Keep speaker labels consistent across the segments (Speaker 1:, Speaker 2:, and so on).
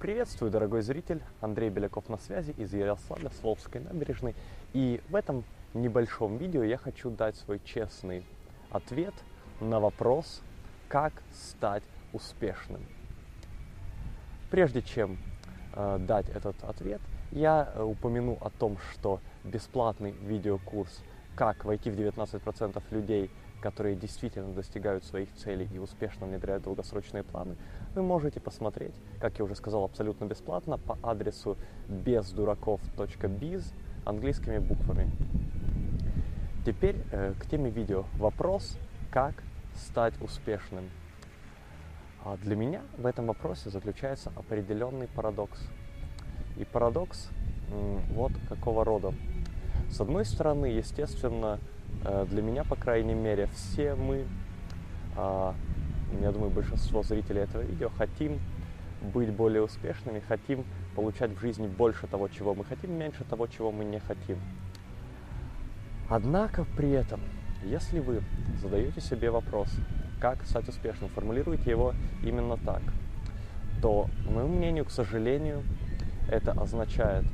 Speaker 1: Приветствую, дорогой зритель! Андрей Беляков на связи из Ярославля, с Волжской набережной. И в этом небольшом видео я хочу дать свой честный ответ на вопрос, как стать успешным. Прежде чем э, дать этот ответ, я э, упомяну о том, что бесплатный видеокурс «Как войти в 19% людей которые действительно достигают своих целей и успешно внедряют долгосрочные планы, вы можете посмотреть, как я уже сказал, абсолютно бесплатно по адресу бездураков.biz английскими буквами. Теперь э, к теме видео. Вопрос, как стать успешным. А для меня в этом вопросе заключается определенный парадокс. И парадокс вот какого рода. С одной стороны, естественно, для меня, по крайней мере, все мы, а, я думаю, большинство зрителей этого видео, хотим быть более успешными, хотим получать в жизни больше того, чего мы хотим, меньше того, чего мы не хотим. Однако при этом, если вы задаете себе вопрос, как стать успешным, формулируете его именно так, то, по моему мнению, к сожалению, это означает,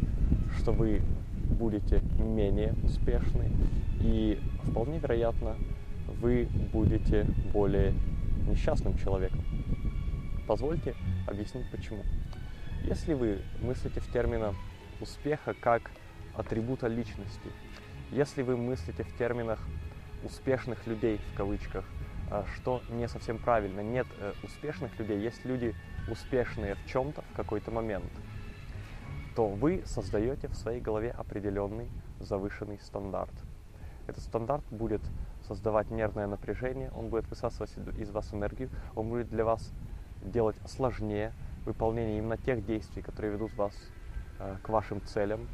Speaker 1: что вы будете менее успешны, и вполне вероятно вы будете более несчастным человеком. Позвольте объяснить почему. Если вы мыслите в терминах успеха как атрибута личности, если вы мыслите в терминах успешных людей в кавычках, а, что не совсем правильно. Нет э, успешных людей, есть люди успешные в чем-то в какой-то момент, то вы создаете в своей голове определенный завышенный стандарт. Этот стандарт будет создавать нервное напряжение, он будет высасывать из вас энергию, он будет для вас делать сложнее выполнение именно тех действий, которые ведут вас э, к вашим целям,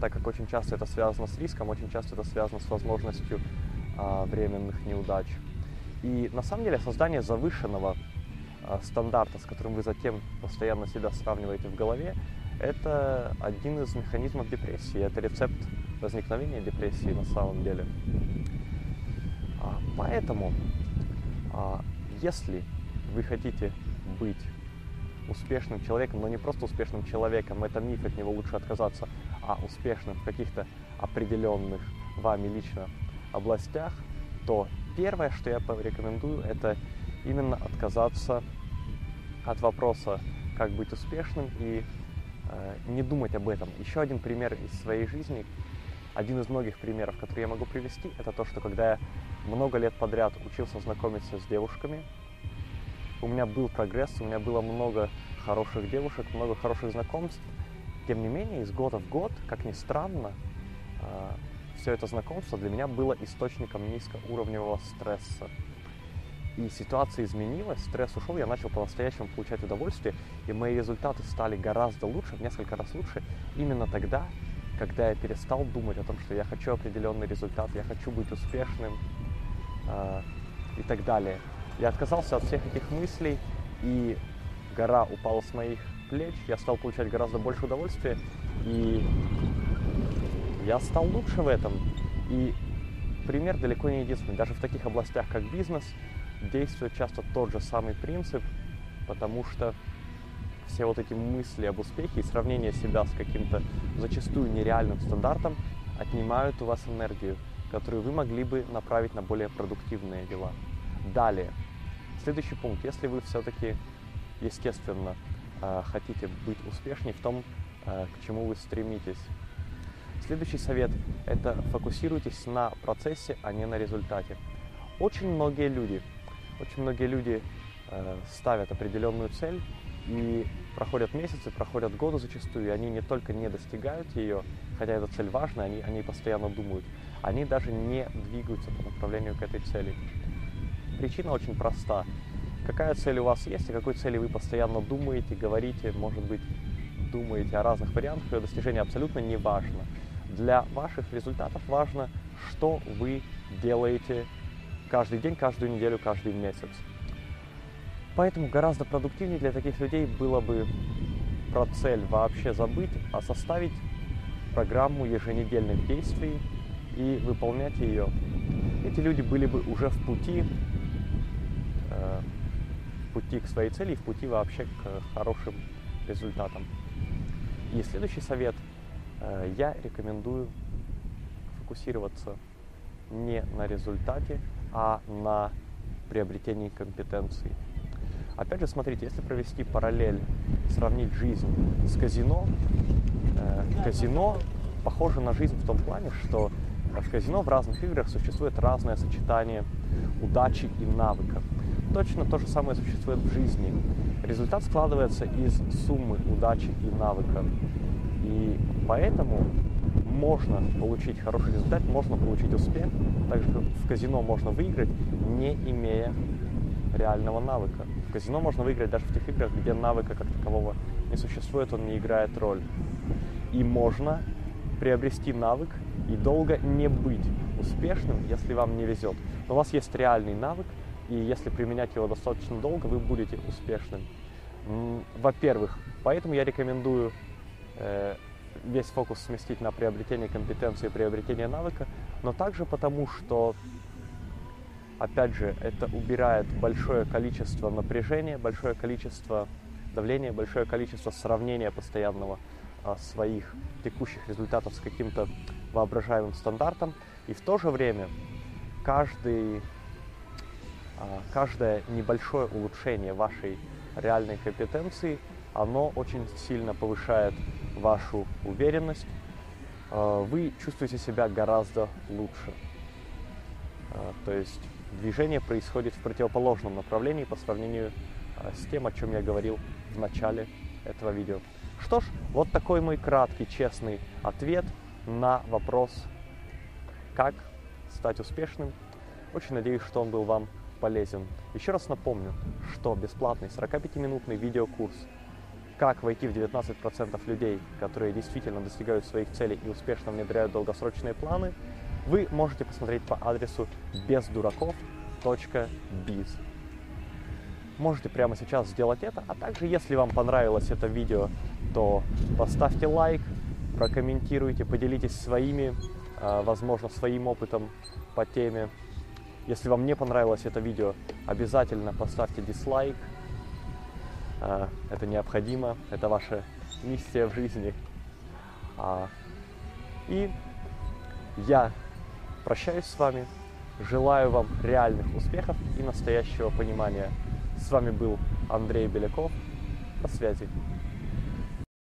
Speaker 1: так как очень часто это связано с риском, очень часто это связано с возможностью э, временных неудач. И на самом деле создание завышенного э, стандарта, с которым вы затем постоянно себя сравниваете в голове, это один из механизмов депрессии, это рецепт возникновения депрессии на самом деле. А, поэтому, а, если вы хотите быть успешным человеком, но не просто успешным человеком, это миф, от него лучше отказаться, а успешным в каких-то определенных вами лично областях, то первое, что я порекомендую, это именно отказаться от вопроса, как быть успешным и не думать об этом. Еще один пример из своей жизни, один из многих примеров, которые я могу привести, это то, что когда я много лет подряд учился знакомиться с девушками, у меня был прогресс, у меня было много хороших девушек, много хороших знакомств. Тем не менее, из года в год, как ни странно, а, все это знакомство для меня было источником низкоуровневого стресса. И ситуация изменилась, стресс ушел, я начал по-настоящему получать удовольствие, и мои результаты стали гораздо лучше, в несколько раз лучше, именно тогда, когда я перестал думать о том, что я хочу определенный результат, я хочу быть успешным э, и так далее. Я отказался от всех этих мыслей, и гора упала с моих плеч, я стал получать гораздо больше удовольствия, и я стал лучше в этом. И пример далеко не единственный. Даже в таких областях, как бизнес, действует часто тот же самый принцип, потому что все вот эти мысли об успехе и сравнение себя с каким-то зачастую нереальным стандартом отнимают у вас энергию, которую вы могли бы направить на более продуктивные дела. Далее, следующий пункт. Если вы все-таки, естественно, э, хотите быть успешнее в том, э, к чему вы стремитесь, Следующий совет – это фокусируйтесь на процессе, а не на результате. Очень многие люди, очень многие люди э, ставят определенную цель и проходят месяцы, проходят годы зачастую, и они не только не достигают ее, хотя эта цель важна, они, они постоянно думают, они даже не двигаются по направлению к этой цели. Причина очень проста. Какая цель у вас есть, о какой цели вы постоянно думаете, говорите, может быть, думаете о разных вариантах ее достижения, абсолютно не важно. Для ваших результатов важно, что вы делаете каждый день, каждую неделю, каждый месяц. Поэтому гораздо продуктивнее для таких людей было бы про цель вообще забыть, а составить программу еженедельных действий и выполнять ее. Эти люди были бы уже в пути, э, в пути к своей цели, в пути вообще к хорошим результатам. И следующий совет. Э, я рекомендую фокусироваться не на результате, а на приобретении компетенций. Опять же, смотрите, если провести параллель, сравнить жизнь с казино, э, казино похоже на жизнь в том плане, что в казино в разных играх существует разное сочетание удачи и навыка. Точно то же самое существует в жизни. Результат складывается из суммы удачи и навыка. И поэтому можно получить хороший результат, можно получить успех, так же как в казино можно выиграть, не имея реального навыка. В казино можно выиграть даже в тех играх, где навыка как такового не существует, он не играет роль. И можно приобрести навык и долго не быть успешным, если вам не везет. Но у вас есть реальный навык, и если применять его достаточно долго, вы будете успешным. Во-первых, поэтому я рекомендую весь фокус сместить на приобретение компетенции приобретение навыка, но также потому, что, опять же, это убирает большое количество напряжения, большое количество давления, большое количество сравнения постоянного а, своих текущих результатов с каким-то воображаемым стандартом. И в то же время каждый, а, каждое небольшое улучшение вашей реальной компетенции, оно очень сильно повышает вашу уверенность, а, вы чувствуете себя гораздо лучше. То есть движение происходит в противоположном направлении по сравнению с тем, о чем я говорил в начале этого видео. Что ж, вот такой мой краткий, честный ответ на вопрос, как стать успешным. Очень надеюсь, что он был вам полезен. Еще раз напомню, что бесплатный 45-минутный видеокурс «Как войти в 19% людей, которые действительно достигают своих целей и успешно внедряют долгосрочные планы» вы можете посмотреть по адресу бездураков.biz можете прямо сейчас сделать это. А также, если вам понравилось это видео, то поставьте лайк, прокомментируйте, поделитесь своими, а, возможно, своим опытом по теме. Если вам не понравилось это видео, обязательно поставьте дизлайк. А, это необходимо, это ваша миссия в жизни. А, и я прощаюсь с вами, желаю вам реальных успехов и настоящего понимания с вами был Андрей Беляков. До связи.